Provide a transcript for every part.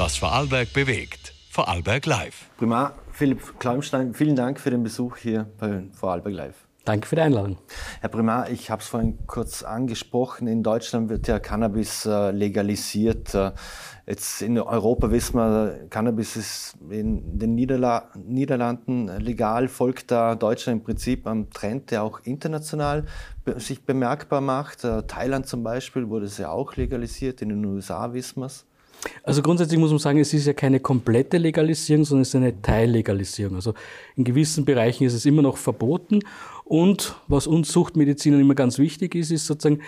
was Vorarlberg bewegt. Vorarlberg Live. Primar Philipp Kleumstein, vielen Dank für den Besuch hier bei Vorarlberg Live. Danke für die Einladung. Herr Primar, ich habe es vorhin kurz angesprochen. In Deutschland wird ja Cannabis äh, legalisiert. Äh, jetzt in Europa wissen wir, Cannabis ist in den Niederla Niederlanden legal, folgt da Deutschland im Prinzip am Trend, der auch international be sich bemerkbar macht. Äh, Thailand zum Beispiel wurde es ja auch legalisiert, in den USA wissen wir es. Also grundsätzlich muss man sagen, es ist ja keine komplette Legalisierung, sondern es ist eine Teillegalisierung. Also in gewissen Bereichen ist es immer noch verboten. Und was uns Suchtmedizinern immer ganz wichtig ist, ist sozusagen,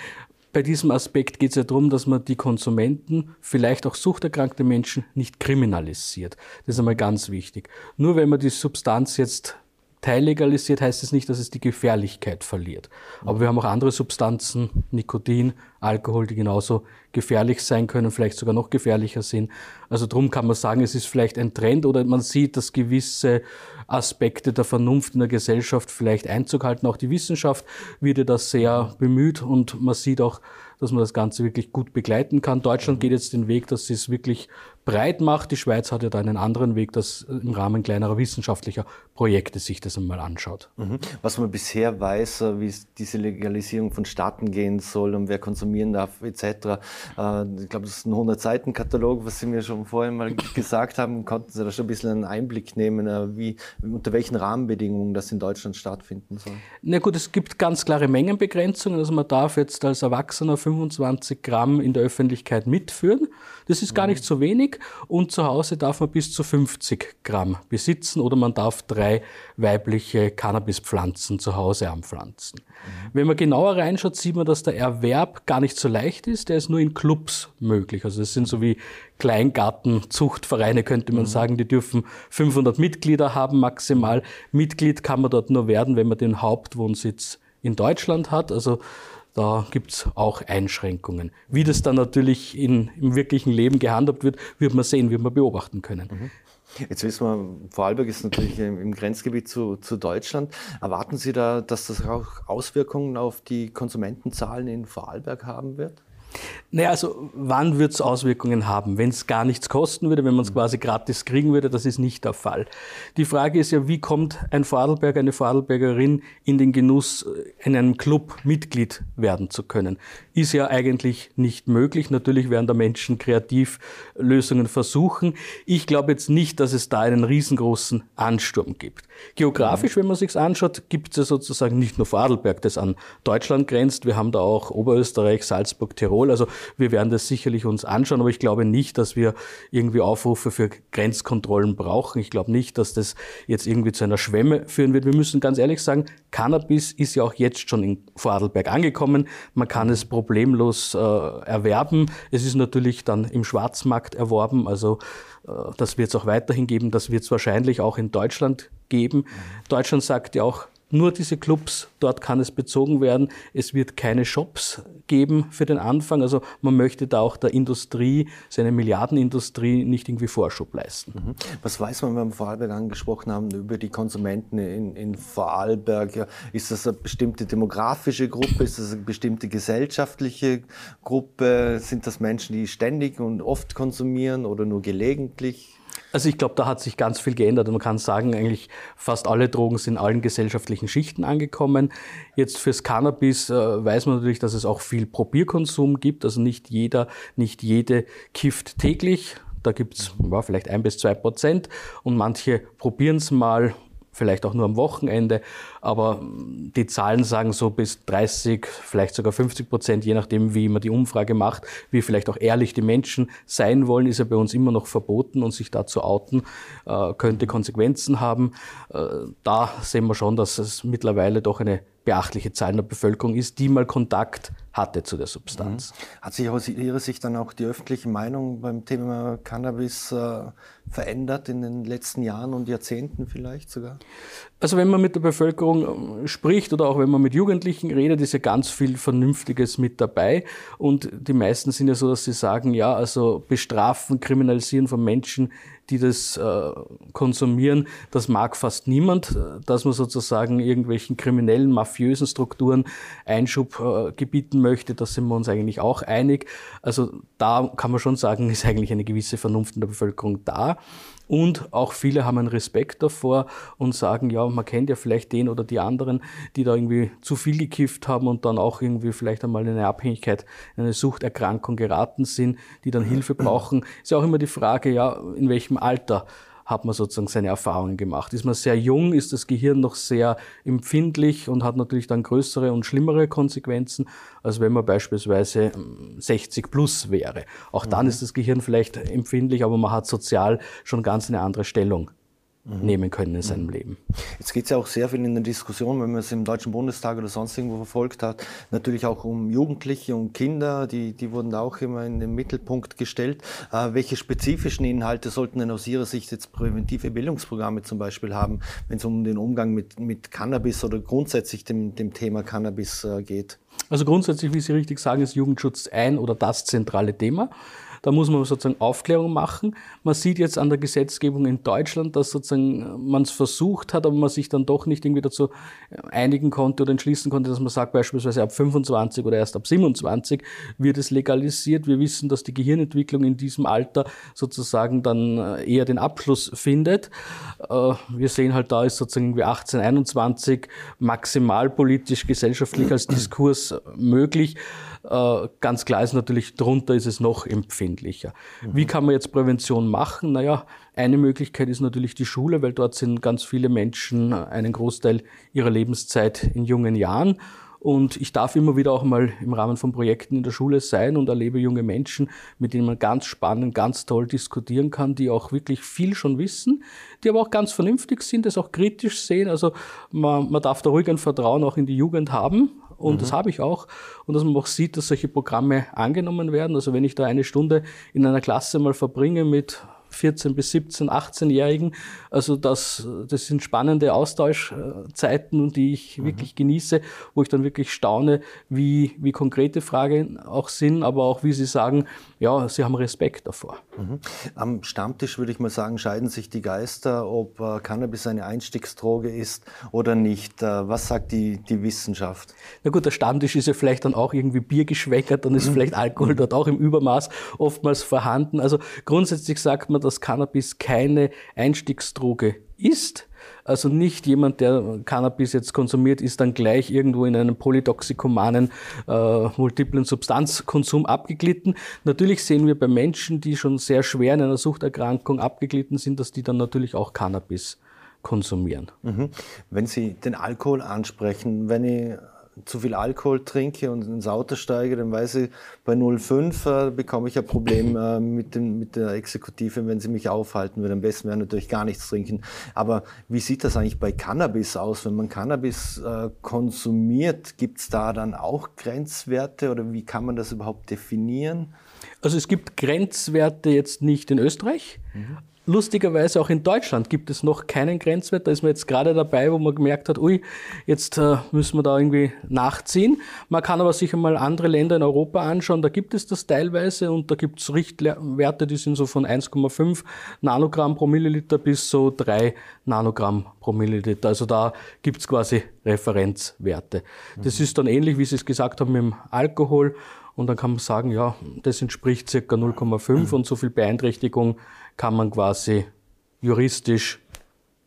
bei diesem Aspekt geht es ja darum, dass man die Konsumenten, vielleicht auch suchterkrankte Menschen, nicht kriminalisiert. Das ist einmal ganz wichtig. Nur wenn man die Substanz jetzt teillegalisiert, heißt es nicht, dass es die Gefährlichkeit verliert. Aber wir haben auch andere Substanzen, Nikotin, Alkohol, die genauso gefährlich sein können, vielleicht sogar noch gefährlicher sind. Also darum kann man sagen, es ist vielleicht ein Trend oder man sieht, dass gewisse Aspekte der Vernunft in der Gesellschaft vielleicht Einzug halten. Auch die Wissenschaft wird ja da sehr bemüht und man sieht auch, dass man das Ganze wirklich gut begleiten kann. Deutschland geht jetzt den Weg, dass sie es wirklich breit macht. Die Schweiz hat ja da einen anderen Weg, dass im Rahmen kleinerer wissenschaftlicher Projekte sich das einmal anschaut. Mhm. Was man bisher weiß, äh, wie diese Legalisierung vonstatten gehen soll und wer konsumieren darf etc. Äh, ich glaube, das ist ein 100-Seiten-Katalog, was Sie mir schon vorher mal gesagt haben. Konnten Sie da schon ein bisschen einen Einblick nehmen, äh, wie, unter welchen Rahmenbedingungen das in Deutschland stattfinden soll? Na gut, es gibt ganz klare Mengenbegrenzungen. Also man darf jetzt als Erwachsener 25 Gramm in der Öffentlichkeit mitführen. Das ist gar nicht so wenig und zu Hause darf man bis zu 50 Gramm besitzen oder man darf drei weibliche Cannabispflanzen zu Hause anpflanzen. Mhm. Wenn man genauer reinschaut, sieht man, dass der Erwerb gar nicht so leicht ist. Der ist nur in Clubs möglich. Also das sind so wie Kleingartenzuchtvereine, könnte man mhm. sagen. Die dürfen 500 Mitglieder haben maximal. Mitglied kann man dort nur werden, wenn man den Hauptwohnsitz in Deutschland hat. Also da gibt's auch Einschränkungen. Wie das dann natürlich in, im wirklichen Leben gehandhabt wird, wird man sehen, wird man beobachten können. Mhm. Jetzt wissen wir, Vorarlberg ist natürlich im Grenzgebiet zu, zu, Deutschland. Erwarten Sie da, dass das auch Auswirkungen auf die Konsumentenzahlen in Vorarlberg haben wird? Naja, also wann wird es Auswirkungen haben? Wenn es gar nichts kosten würde, wenn man es quasi gratis kriegen würde, das ist nicht der Fall. Die Frage ist ja, wie kommt ein Vorarlberger, eine Vorarlbergerin in den Genuss, äh, in einem Club Mitglied werden zu können? Ist ja eigentlich nicht möglich. Natürlich werden da Menschen kreativ Lösungen versuchen. Ich glaube jetzt nicht, dass es da einen riesengroßen Ansturm gibt. Geografisch, wenn man sich's anschaut, gibt es ja sozusagen nicht nur Vorarlberg, das an Deutschland grenzt. Wir haben da auch Oberösterreich, Salzburg, Tirol. Also wir werden das sicherlich uns anschauen, aber ich glaube nicht, dass wir irgendwie Aufrufe für Grenzkontrollen brauchen. Ich glaube nicht, dass das jetzt irgendwie zu einer Schwemme führen wird. Wir müssen ganz ehrlich sagen, Cannabis ist ja auch jetzt schon in Vorarlberg angekommen. Man kann es problemlos äh, erwerben. Es ist natürlich dann im Schwarzmarkt erworben. Also äh, das wird es auch weiterhin geben. Das wird es wahrscheinlich auch in Deutschland geben. Mhm. Deutschland sagt ja auch, nur diese Clubs, dort kann es bezogen werden. Es wird keine Shops geben für den Anfang. Also man möchte da auch der Industrie, seine Milliardenindustrie, nicht irgendwie Vorschub leisten. Mhm. Was weiß man, wenn wir Vorarlberg angesprochen haben, über die Konsumenten in, in Vorarlberg? Ist das eine bestimmte demografische Gruppe? Ist das eine bestimmte gesellschaftliche Gruppe? Sind das Menschen, die ständig und oft konsumieren oder nur gelegentlich? Also ich glaube, da hat sich ganz viel geändert. Man kann sagen, eigentlich fast alle Drogen sind in allen gesellschaftlichen Schichten angekommen. Jetzt fürs Cannabis äh, weiß man natürlich, dass es auch viel Probierkonsum gibt. Also nicht jeder, nicht jede kifft täglich. Da gibt's ja, vielleicht ein bis zwei Prozent und manche probieren es mal vielleicht auch nur am Wochenende, aber die Zahlen sagen so bis 30, vielleicht sogar 50 Prozent, je nachdem, wie man die Umfrage macht, wie vielleicht auch ehrlich die Menschen sein wollen, ist ja bei uns immer noch verboten und sich da zu outen äh, könnte Konsequenzen haben. Äh, da sehen wir schon, dass es mittlerweile doch eine beachtliche Zahl der Bevölkerung ist, die mal Kontakt hatte zu der Substanz. Mhm. Hat sich aus Ihrer Sicht dann auch die öffentliche Meinung beim Thema Cannabis äh, verändert in den letzten Jahren und Jahrzehnten vielleicht sogar? Also wenn man mit der Bevölkerung äh, spricht oder auch wenn man mit Jugendlichen redet, ist ja ganz viel Vernünftiges mit dabei. Und die meisten sind ja so, dass sie sagen, ja, also bestrafen, kriminalisieren von Menschen, die das äh, konsumieren, das mag fast niemand, dass man sozusagen irgendwelchen kriminellen, mafiösen Strukturen Einschub äh, gebieten möchte, da sind wir uns eigentlich auch einig. Also da kann man schon sagen, ist eigentlich eine gewisse Vernunft in der Bevölkerung da. Und auch viele haben einen Respekt davor und sagen, ja, man kennt ja vielleicht den oder die anderen, die da irgendwie zu viel gekifft haben und dann auch irgendwie vielleicht einmal in eine Abhängigkeit, in eine Suchterkrankung geraten sind, die dann Hilfe brauchen. Ist ja auch immer die Frage, ja, in welchem Alter hat man sozusagen seine Erfahrungen gemacht. Ist man sehr jung, ist das Gehirn noch sehr empfindlich und hat natürlich dann größere und schlimmere Konsequenzen, als wenn man beispielsweise 60 ähm, plus wäre. Auch dann mhm. ist das Gehirn vielleicht empfindlich, aber man hat sozial schon ganz eine andere Stellung. Nehmen können in seinem mhm. Leben. Jetzt geht es ja auch sehr viel in der Diskussion, wenn man es im Deutschen Bundestag oder sonst irgendwo verfolgt hat, natürlich auch um Jugendliche und Kinder, die, die wurden da auch immer in den Mittelpunkt gestellt. Äh, welche spezifischen Inhalte sollten denn aus Ihrer Sicht jetzt präventive Bildungsprogramme zum Beispiel haben, wenn es um den Umgang mit, mit Cannabis oder grundsätzlich dem, dem Thema Cannabis äh, geht? Also grundsätzlich, wie Sie richtig sagen, ist Jugendschutz ein oder das zentrale Thema. Da muss man sozusagen Aufklärung machen. Man sieht jetzt an der Gesetzgebung in Deutschland, dass sozusagen man es versucht hat, aber man sich dann doch nicht irgendwie dazu einigen konnte oder entschließen konnte, dass man sagt, beispielsweise ab 25 oder erst ab 27 wird es legalisiert. Wir wissen, dass die Gehirnentwicklung in diesem Alter sozusagen dann äh, eher den Abschluss findet. Äh, wir sehen halt, da ist sozusagen irgendwie 18, 21 maximal politisch, gesellschaftlich als Diskurs möglich. Äh, ganz klar ist natürlich, drunter ist es noch empfindlicher. Mhm. Wie kann man jetzt Prävention machen? Naja, eine Möglichkeit ist natürlich die Schule, weil dort sind ganz viele Menschen einen Großteil ihrer Lebenszeit in jungen Jahren. Und ich darf immer wieder auch mal im Rahmen von Projekten in der Schule sein und erlebe junge Menschen, mit denen man ganz spannend, ganz toll diskutieren kann, die auch wirklich viel schon wissen, die aber auch ganz vernünftig sind, das auch kritisch sehen. Also man, man darf da ruhig ein Vertrauen auch in die Jugend haben und mhm. das habe ich auch. Und dass man auch sieht, dass solche Programme angenommen werden. Also wenn ich da eine Stunde in einer Klasse mal verbringe mit 14 bis 17, 18-Jährigen. Also das, das sind spannende Austauschzeiten, die ich mhm. wirklich genieße, wo ich dann wirklich staune, wie, wie konkrete Fragen auch sind, aber auch wie sie sagen, ja, sie haben Respekt davor. Mhm. Am Stammtisch würde ich mal sagen, scheiden sich die Geister, ob äh, Cannabis eine Einstiegsdroge ist oder nicht. Äh, was sagt die, die Wissenschaft? Na gut, der Stammtisch ist ja vielleicht dann auch irgendwie biergeschwäckert, dann ist mhm. vielleicht Alkohol dort auch im Übermaß oftmals vorhanden. Also grundsätzlich sagt man, dass Cannabis keine Einstiegsdroge ist. Also nicht jemand, der Cannabis jetzt konsumiert, ist dann gleich irgendwo in einen polytoxikomanen, äh, multiplen Substanzkonsum abgeglitten. Natürlich sehen wir bei Menschen, die schon sehr schwer in einer Suchterkrankung abgeglitten sind, dass die dann natürlich auch Cannabis konsumieren. Mhm. Wenn Sie den Alkohol ansprechen, wenn ich zu viel Alkohol trinke und ins Auto steige, dann weiß ich, bei 0,5 äh, bekomme ich ein Problem äh, mit, dem, mit der Exekutive, wenn sie mich aufhalten würde. Am besten wäre natürlich gar nichts trinken. Aber wie sieht das eigentlich bei Cannabis aus? Wenn man Cannabis äh, konsumiert, gibt es da dann auch Grenzwerte oder wie kann man das überhaupt definieren? Also es gibt Grenzwerte jetzt nicht in Österreich, mhm. Lustigerweise auch in Deutschland gibt es noch keinen Grenzwert. Da ist man jetzt gerade dabei, wo man gemerkt hat, ui, jetzt äh, müssen wir da irgendwie nachziehen. Man kann aber sich einmal andere Länder in Europa anschauen, da gibt es das teilweise und da gibt es Richtwerte, die sind so von 1,5 Nanogramm pro Milliliter bis so 3 Nanogramm pro Milliliter. Also da gibt es quasi Referenzwerte. Mhm. Das ist dann ähnlich, wie Sie es gesagt haben, mit dem Alkohol. Und dann kann man sagen, ja, das entspricht circa 0,5 mhm. und so viel Beeinträchtigung kann man quasi juristisch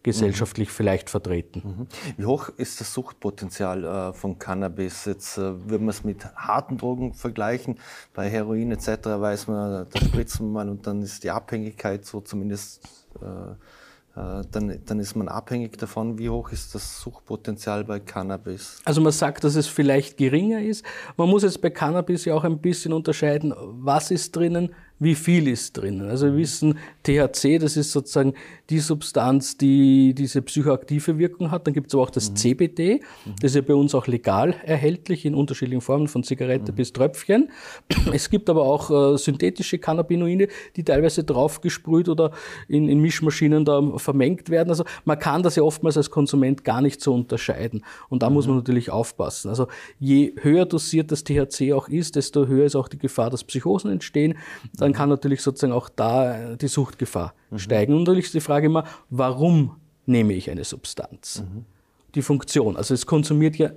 gesellschaftlich mhm. vielleicht vertreten. Mhm. Wie hoch ist das Suchtpotenzial äh, von Cannabis? Jetzt äh, würde man es mit harten Drogen vergleichen. Bei Heroin etc. weiß man, da spritzt man mal und dann ist die Abhängigkeit so zumindest äh, äh, dann, dann ist man abhängig davon, wie hoch ist das Suchtpotenzial bei Cannabis. Also man sagt, dass es vielleicht geringer ist. Man muss jetzt bei Cannabis ja auch ein bisschen unterscheiden, was ist drinnen, wie viel ist drinnen. Also wir wissen, THC, das ist sozusagen die Substanz, die diese psychoaktive Wirkung hat. Dann gibt es aber auch das mhm. CBD, das ist ja bei uns auch legal erhältlich in unterschiedlichen Formen, von Zigarette mhm. bis Tröpfchen. Es gibt aber auch äh, synthetische Cannabinoide, die teilweise draufgesprüht oder in, in Mischmaschinen da vermengt werden. Also man kann das ja oftmals als Konsument gar nicht so unterscheiden. Und da mhm. muss man natürlich aufpassen. Also je höher dosiert das THC auch ist, desto höher ist auch die Gefahr, dass Psychosen entstehen. Dann kann natürlich sozusagen auch da die Suchtgefahr mhm. steigen. Und natürlich ist die Frage immer, warum nehme ich eine Substanz? Mhm. Die Funktion. Also es konsumiert ja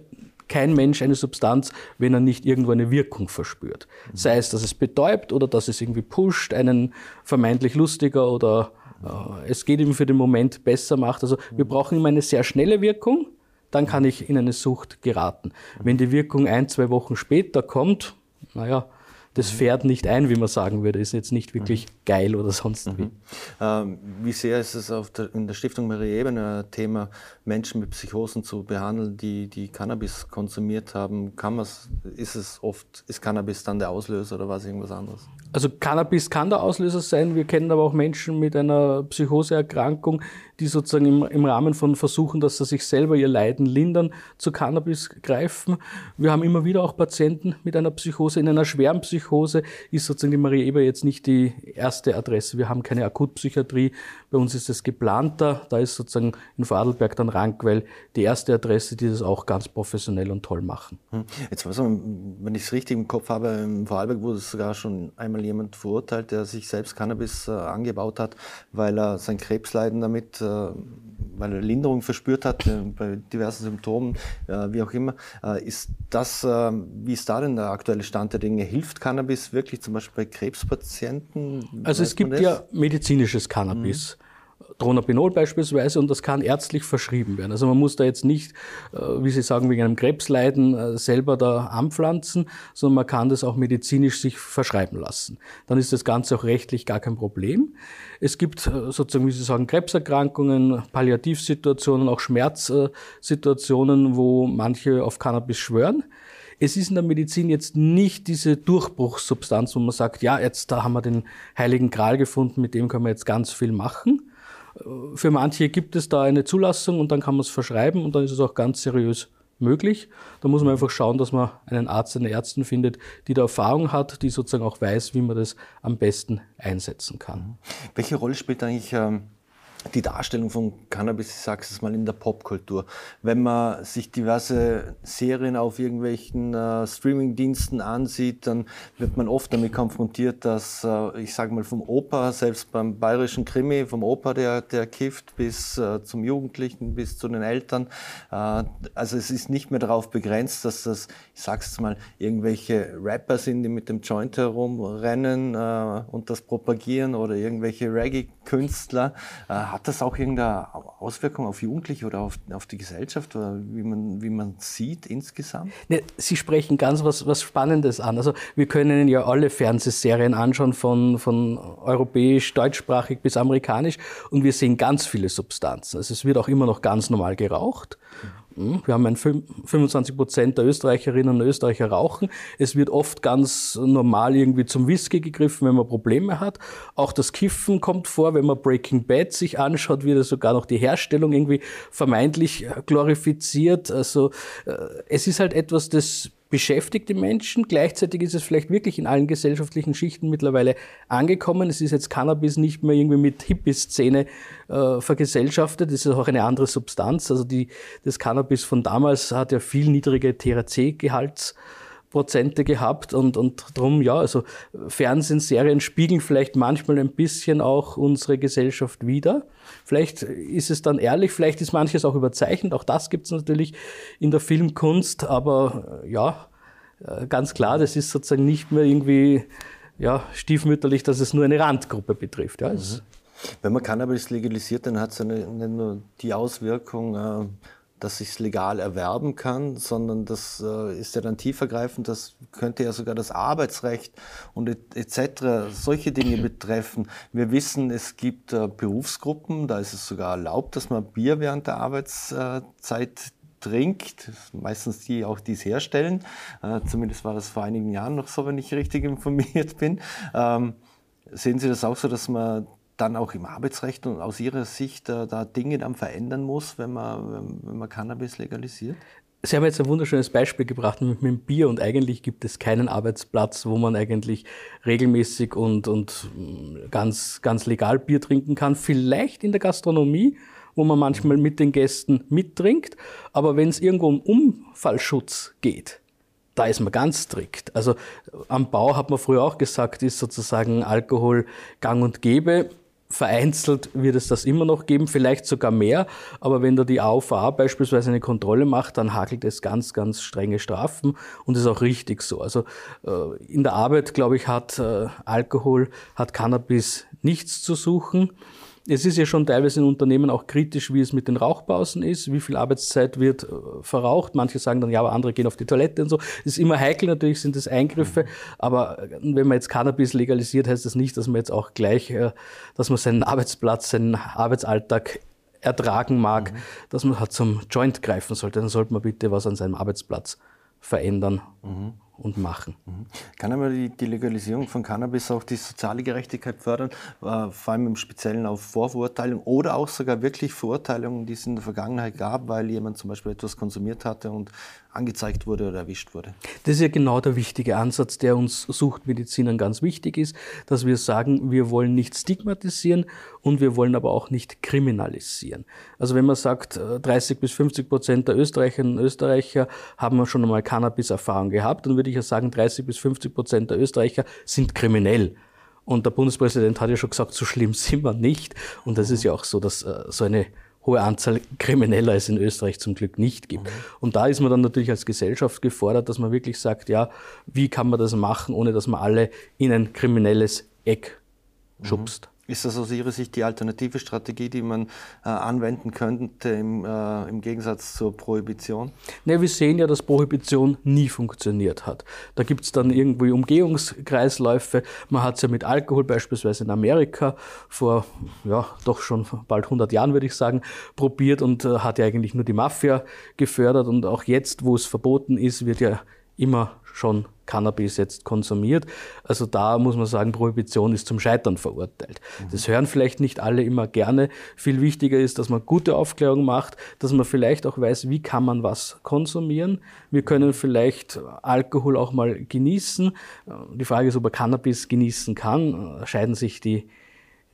kein Mensch eine Substanz, wenn er nicht irgendwo eine Wirkung verspürt. Mhm. Sei es, dass es betäubt oder dass es irgendwie pusht, einen vermeintlich lustiger oder äh, es geht ihm für den Moment besser macht. Also wir mhm. brauchen immer eine sehr schnelle Wirkung, dann kann ich in eine Sucht geraten. Mhm. Wenn die Wirkung ein, zwei Wochen später kommt, naja, das fährt nicht ein, wie man sagen würde. Ist jetzt nicht wirklich mhm. geil oder sonst wie. Mhm. Ähm, wie sehr ist es der, in der Stiftung Marie Ebene ein Thema, Menschen mit Psychosen zu behandeln, die, die Cannabis konsumiert haben? Kann ist es oft, ist Cannabis dann der Auslöser oder was irgendwas anderes? Also Cannabis kann der Auslöser sein. Wir kennen aber auch Menschen mit einer Psychoseerkrankung, die sozusagen im, im Rahmen von Versuchen, dass sie sich selber ihr Leiden lindern, zu Cannabis greifen. Wir haben immer wieder auch Patienten mit einer Psychose. In einer schweren Psychose ist sozusagen die Marie Eber jetzt nicht die erste Adresse. Wir haben keine Akutpsychiatrie. Bei uns ist es geplanter. Da ist sozusagen in Vorarlberg dann Rankwell die erste Adresse, die das auch ganz professionell und toll machen. Hm. Jetzt, wenn ich es richtig im Kopf habe, in Vorarlberg wurde sogar schon einmal jemand verurteilt, der sich selbst Cannabis äh, angebaut hat, weil er sein Krebsleiden damit äh, äh, weil er Linderung verspürt hat äh, bei diversen Symptomen, äh, wie auch immer. Ist das, wie ist da denn der aktuelle Stand der Dinge? Hilft Cannabis wirklich zum Beispiel bei Krebspatienten? Also es gibt ja medizinisches Cannabis. Mhm. Dronabinol beispielsweise und das kann ärztlich verschrieben werden. Also man muss da jetzt nicht, äh, wie Sie sagen, wegen einem Krebsleiden äh, selber da anpflanzen, sondern man kann das auch medizinisch sich verschreiben lassen. Dann ist das Ganze auch rechtlich gar kein Problem. Es gibt äh, sozusagen, wie Sie sagen, Krebserkrankungen, Palliativsituationen, auch Schmerzsituationen, wo manche auf Cannabis schwören. Es ist in der Medizin jetzt nicht diese Durchbruchssubstanz, wo man sagt, ja, jetzt da haben wir den heiligen Gral gefunden, mit dem können wir jetzt ganz viel machen. Für manche gibt es da eine Zulassung und dann kann man es verschreiben und dann ist es auch ganz seriös möglich. Da muss man einfach schauen, dass man einen Arzt, eine Ärztin findet, die da Erfahrung hat, die sozusagen auch weiß, wie man das am besten einsetzen kann. Welche Rolle spielt eigentlich ähm, die Darstellung von Cannabis, ich sage es mal, in der Popkultur. Wenn man sich diverse Serien auf irgendwelchen äh, Streamingdiensten ansieht, dann wird man oft damit konfrontiert, dass, äh, ich sage mal, vom Opa, selbst beim bayerischen Krimi, vom Opa, der, der kifft, bis äh, zum Jugendlichen, bis zu den Eltern. Äh, also es ist nicht mehr darauf begrenzt, dass das, ich sage es mal, irgendwelche Rapper sind, die mit dem Joint herumrennen äh, und das propagieren oder irgendwelche Reggae-Künstler äh, hat das auch irgendeine Auswirkung auf Jugendliche oder auf, auf die Gesellschaft, oder wie man, wie man sieht insgesamt? Ne, Sie sprechen ganz was, was Spannendes an. Also wir können ja alle Fernsehserien anschauen, von, von europäisch, deutschsprachig bis amerikanisch, und wir sehen ganz viele Substanzen. Also es wird auch immer noch ganz normal geraucht. Hm, wir haben ein 25 Prozent der Österreicherinnen und Österreicher rauchen. Es wird oft ganz normal irgendwie zum Whisky gegriffen, wenn man Probleme hat. Auch das Kiffen kommt vor, wenn man Breaking Bad sich anschaut, wird sogar noch die Herstellung irgendwie vermeintlich glorifiziert. Also äh, es ist halt etwas, das beschäftigt die Menschen. Gleichzeitig ist es vielleicht wirklich in allen gesellschaftlichen Schichten mittlerweile angekommen. Es ist jetzt Cannabis nicht mehr irgendwie mit Hippie-Szene äh, vergesellschaftet. Es ist auch eine andere Substanz. Also die, das Cannabis von damals hat ja viel niedrige THC-Gehalts. Prozente gehabt und, und drum, ja, also Fernsehen, Serien spiegeln vielleicht manchmal ein bisschen auch unsere Gesellschaft wider. Vielleicht ist es dann ehrlich, vielleicht ist manches auch überzeichnet, auch das gibt es natürlich in der Filmkunst, aber äh, ja, äh, ganz klar, das ist sozusagen nicht mehr irgendwie ja, stiefmütterlich, dass es nur eine Randgruppe betrifft. Ja, mhm. Wenn man Cannabis legalisiert, dann hat es nicht nur die Auswirkung, äh, dass ich es legal erwerben kann, sondern das äh, ist ja dann tiefergreifend, das könnte ja sogar das Arbeitsrecht und etc. Et solche Dinge betreffen. Wir wissen, es gibt äh, Berufsgruppen, da ist es sogar erlaubt, dass man Bier während der Arbeitszeit trinkt, meistens die auch dies herstellen. Äh, zumindest war das vor einigen Jahren noch so, wenn ich richtig informiert bin. Ähm, Sehen Sie das auch so, dass man dann auch im Arbeitsrecht und aus Ihrer Sicht äh, da Dinge dann verändern muss, wenn man, wenn man Cannabis legalisiert? Sie haben jetzt ein wunderschönes Beispiel gebracht mit, dem Bier und eigentlich gibt es keinen Arbeitsplatz, wo man eigentlich regelmäßig und, und mm, ganz, ganz legal Bier trinken kann. Vielleicht in der Gastronomie, wo man manchmal mit den Gästen mittrinkt, aber wenn es irgendwo um Unfallschutz geht, da ist man ganz strikt. Also am Bau hat man früher auch gesagt, ist sozusagen Alkohol gang und gäbe. Vereinzelt wird es das immer noch geben, vielleicht sogar mehr. Aber wenn da die AUVA beispielsweise eine Kontrolle macht, dann hakelt es ganz, ganz strenge Strafen und ist auch richtig so. Also äh, in der Arbeit, glaube ich, hat äh, Alkohol, hat Cannabis nichts zu suchen. Es ist ja schon teilweise in Unternehmen auch kritisch, wie es mit den Rauchpausen ist, wie viel Arbeitszeit wird äh, verraucht. Manche sagen dann, ja, aber andere gehen auf die Toilette und so. Es ist immer heikel, natürlich sind das Eingriffe, aber äh, wenn man jetzt Cannabis legalisiert, heißt das nicht, dass man jetzt auch gleich, äh, dass man seinen Arbeitsplatz, seinen Arbeitsalltag ertragen mag, mhm. dass man halt zum Joint greifen sollte. Dann sollte man bitte was an seinem Arbeitsplatz verändern. Mhm und machen. Mhm. Kann aber die, die, Legalisierung von Cannabis auch die soziale Gerechtigkeit fördern, äh, vor allem im Speziellen auf Vorverurteilung oder auch sogar wirklich Verurteilungen, die es in der Vergangenheit gab, weil jemand zum Beispiel etwas konsumiert hatte und angezeigt wurde oder erwischt wurde. Das ist ja genau der wichtige Ansatz, der uns Suchtmedizinern ganz wichtig ist, dass wir sagen, wir wollen nicht stigmatisieren und wir wollen aber auch nicht kriminalisieren. Also wenn man sagt, 30 äh, bis 50 Prozent der Österreicherinnen und Österreicher haben schon einmal Cannabis-Erfahrung gehabt, dann würde ich ja sagen, 30 bis 50 Prozent der Österreicher sind kriminell. Und der Bundespräsident hat ja schon gesagt, so schlimm sind wir nicht. Und das ist ja auch so, dass äh, so eine hohe Anzahl Krimineller es in Österreich zum Glück nicht gibt. Mhm. Und da ist man dann natürlich als Gesellschaft gefordert, dass man wirklich sagt, ja, wie kann man das machen, ohne dass man alle in ein kriminelles Eck schubst. Mhm. Ist das aus Ihrer Sicht die alternative Strategie, die man äh, anwenden könnte im, äh, im, Gegensatz zur Prohibition? Ne, wir sehen ja, dass Prohibition nie funktioniert hat. Da gibt es dann irgendwie Umgehungskreisläufe. Man hat es ja mit Alkohol beispielsweise in Amerika vor ja, doch schon bald 100 Jahren, würde ich sagen, probiert und äh, hat ja eigentlich nur die Mafia gefördert. Und auch jetzt, wo es verboten ist, wird ja immer schon Cannabis jetzt konsumiert. Also da muss man sagen, Prohibition ist zum Scheitern verurteilt. Das hören vielleicht nicht alle immer gerne. Viel wichtiger ist, dass man gute Aufklärung macht, dass man vielleicht auch weiß, wie kann man was konsumieren. Wir können vielleicht Alkohol auch mal genießen. Die Frage ist, ob man Cannabis genießen kann. Scheiden sich die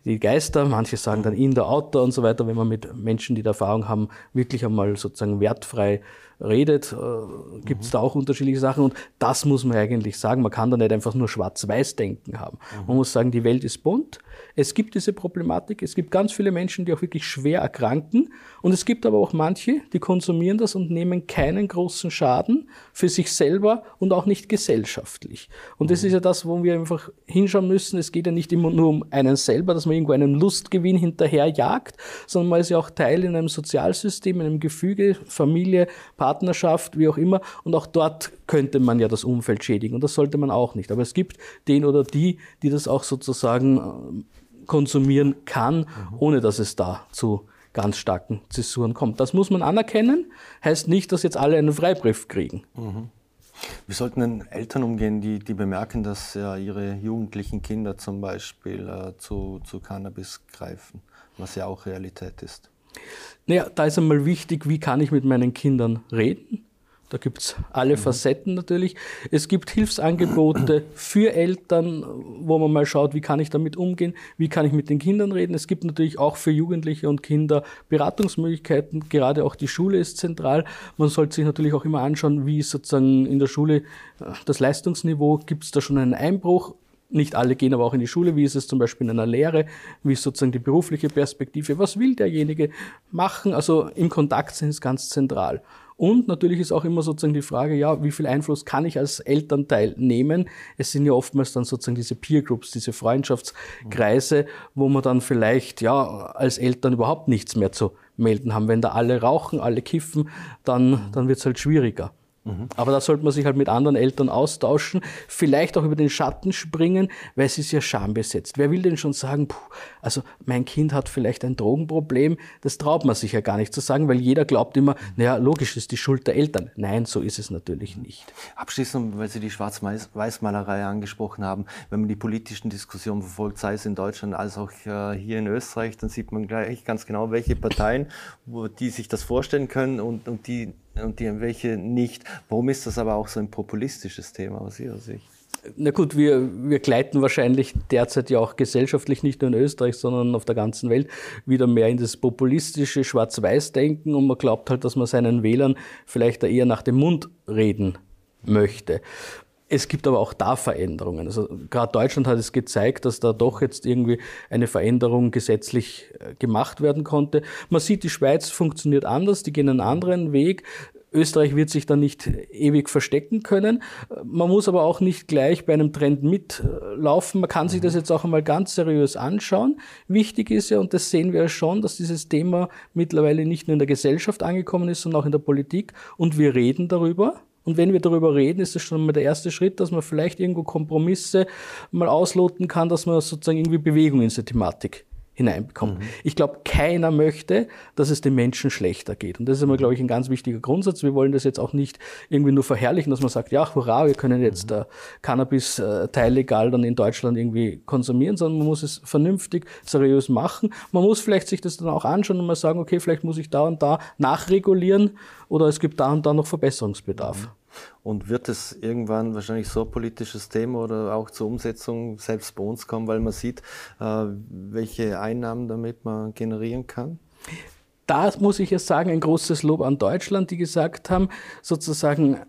die Geister, manche sagen dann in der Auto und so weiter, wenn man mit Menschen, die da Erfahrung haben, wirklich einmal sozusagen wertfrei redet, äh, gibt es mhm. da auch unterschiedliche Sachen und das muss man eigentlich sagen. Man kann da nicht einfach nur Schwarz-Weiß-Denken haben. Mhm. Man muss sagen, die Welt ist bunt, es gibt diese Problematik, es gibt ganz viele Menschen, die auch wirklich schwer erkranken und es gibt aber auch manche, die konsumieren das und nehmen keinen großen Schaden für sich selber und auch nicht gesellschaftlich. Und das mhm. ist ja das, wo wir einfach hinschauen müssen. Es geht ja nicht immer nur um einen selber, dass man irgendwo einen Lustgewinn hinterherjagt, sondern man ist ja auch Teil in einem Sozialsystem, in einem Gefüge, Familie, Partnerschaft, wie auch immer. Und auch dort könnte man ja das Umfeld schädigen. Und das sollte man auch nicht. Aber es gibt den oder die, die das auch sozusagen äh, konsumieren kann, mhm. ohne dass es da zu ganz starken Zäsuren kommt. Das muss man anerkennen, heißt nicht, dass jetzt alle einen Freibrief kriegen. Mhm. Wie sollten denn Eltern umgehen, die, die bemerken, dass ja, ihre jugendlichen Kinder zum Beispiel äh, zu, zu Cannabis greifen, was ja auch Realität ist? Naja, da ist einmal wichtig, wie kann ich mit meinen Kindern reden? Da gibt es alle mhm. Facetten natürlich. Es gibt Hilfsangebote für Eltern, wo man mal schaut, wie kann ich damit umgehen, wie kann ich mit den Kindern reden. Es gibt natürlich auch für Jugendliche und Kinder Beratungsmöglichkeiten. Gerade auch die Schule ist zentral. Man sollte sich natürlich auch immer anschauen, wie ist sozusagen in der Schule äh, das Leistungsniveau. Gibt es da schon einen Einbruch? Nicht alle gehen aber auch in die Schule. Wie ist es zum Beispiel in einer Lehre? Wie ist sozusagen die berufliche Perspektive? Was will derjenige machen? Also im Kontakt sind ist ganz zentral. Und natürlich ist auch immer sozusagen die Frage, ja, wie viel Einfluss kann ich als Elternteil nehmen? Es sind ja oftmals dann sozusagen diese Peer Groups, diese Freundschaftskreise, wo man dann vielleicht, ja, als Eltern überhaupt nichts mehr zu melden haben. Wenn da alle rauchen, alle kiffen, dann, dann wird es halt schwieriger. Mhm. Aber da sollte man sich halt mit anderen Eltern austauschen, vielleicht auch über den Schatten springen, weil es ist ja schambesetzt. Wer will denn schon sagen, puh, also mein Kind hat vielleicht ein Drogenproblem, das traut man sich ja gar nicht zu sagen, weil jeder glaubt immer, naja, logisch ist die Schuld der Eltern. Nein, so ist es natürlich nicht. Abschließend, weil Sie die Schwarz-Weiß-Malerei angesprochen haben, wenn man die politischen Diskussionen verfolgt, sei es in Deutschland als auch äh, hier in Österreich, dann sieht man gleich ganz genau, welche Parteien, die sich das vorstellen können und, und die und die welche nicht. Warum ist das aber auch so ein populistisches Thema aus Ihrer Sicht? Na gut, wir, wir gleiten wahrscheinlich derzeit ja auch gesellschaftlich nicht nur in Österreich, sondern auf der ganzen Welt wieder mehr in das populistische Schwarz-Weiß-Denken und man glaubt halt, dass man seinen Wählern vielleicht eher nach dem Mund reden möchte. Es gibt aber auch da Veränderungen. Also gerade Deutschland hat es gezeigt, dass da doch jetzt irgendwie eine Veränderung gesetzlich äh, gemacht werden konnte. Man sieht, die Schweiz funktioniert anders, die gehen einen anderen Weg. Österreich wird sich da nicht ewig verstecken können. Man muss aber auch nicht gleich bei einem Trend mitlaufen. Man kann sich das jetzt auch einmal ganz seriös anschauen. Wichtig ist ja, und das sehen wir ja schon, dass dieses Thema mittlerweile nicht nur in der Gesellschaft angekommen ist, sondern auch in der Politik. Und wir reden darüber. Und wenn wir darüber reden, ist das schon mal der erste Schritt, dass man vielleicht irgendwo Kompromisse mal ausloten kann, dass man sozusagen irgendwie Bewegung in diese Thematik hineinbekommt. Mhm. Ich glaube, keiner möchte, dass es den Menschen schlechter geht. Und das ist immer, glaube ich, ein ganz wichtiger Grundsatz. Wir wollen das jetzt auch nicht irgendwie nur verherrlichen, dass man sagt, ja, hurra, wir können jetzt mhm. äh, Cannabis äh, teillegal dann in Deutschland irgendwie konsumieren, sondern man muss es vernünftig, seriös machen. Man muss vielleicht sich das dann auch anschauen und mal sagen, okay, vielleicht muss ich da und da nachregulieren oder es gibt da und da noch Verbesserungsbedarf. Mhm. Und wird es irgendwann wahrscheinlich so ein politisches Thema oder auch zur Umsetzung selbst bei uns kommen, weil man sieht, äh, welche Einnahmen damit man generieren kann? Da muss ich jetzt sagen, ein großes Lob an Deutschland, die gesagt haben, sozusagen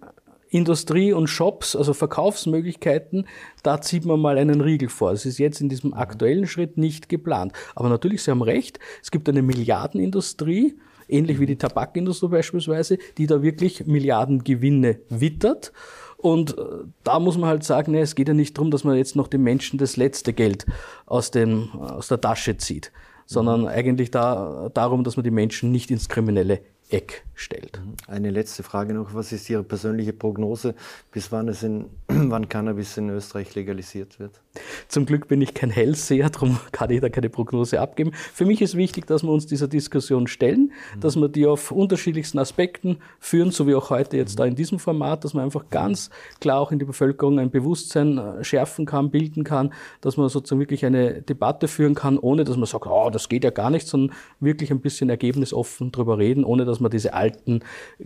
Industrie und Shops, also Verkaufsmöglichkeiten, da zieht man mal einen Riegel vor. Es ist jetzt in diesem aktuellen Schritt nicht geplant. Aber natürlich, Sie haben recht, es gibt eine Milliardenindustrie, ähnlich wie die Tabakindustrie beispielsweise, die da wirklich Milliardengewinne wittert. Und äh, da muss man halt sagen, ne, es geht ja nicht darum, dass man jetzt noch den Menschen das letzte Geld aus, dem, aus der Tasche zieht, sondern eigentlich da, darum, dass man die Menschen nicht ins kriminelle Eck stellt. Mhm. Eine letzte Frage noch. Was ist Ihre persönliche Prognose, bis wann, es in, wann Cannabis in Österreich legalisiert wird? Zum Glück bin ich kein Hellseher, darum kann ich da keine Prognose abgeben. Für mich ist wichtig, dass wir uns dieser Diskussion stellen, mhm. dass wir die auf unterschiedlichsten Aspekten führen, so wie auch heute jetzt mhm. da in diesem Format, dass man einfach ganz klar auch in die Bevölkerung ein Bewusstsein äh, schärfen kann, bilden kann, dass man sozusagen wirklich eine Debatte führen kann, ohne dass man sagt, oh, das geht ja gar nicht, sondern wirklich ein bisschen ergebnisoffen drüber reden, ohne dass dass man diese alten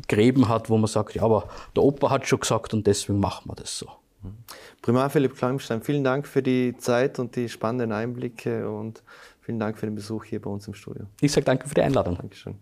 Gräben hat, wo man sagt, ja, aber der Opa hat schon gesagt und deswegen machen wir das so. Primar Philipp Kleimstein, vielen Dank für die Zeit und die spannenden Einblicke und vielen Dank für den Besuch hier bei uns im Studio. Ich sage danke für die Einladung. Dankeschön.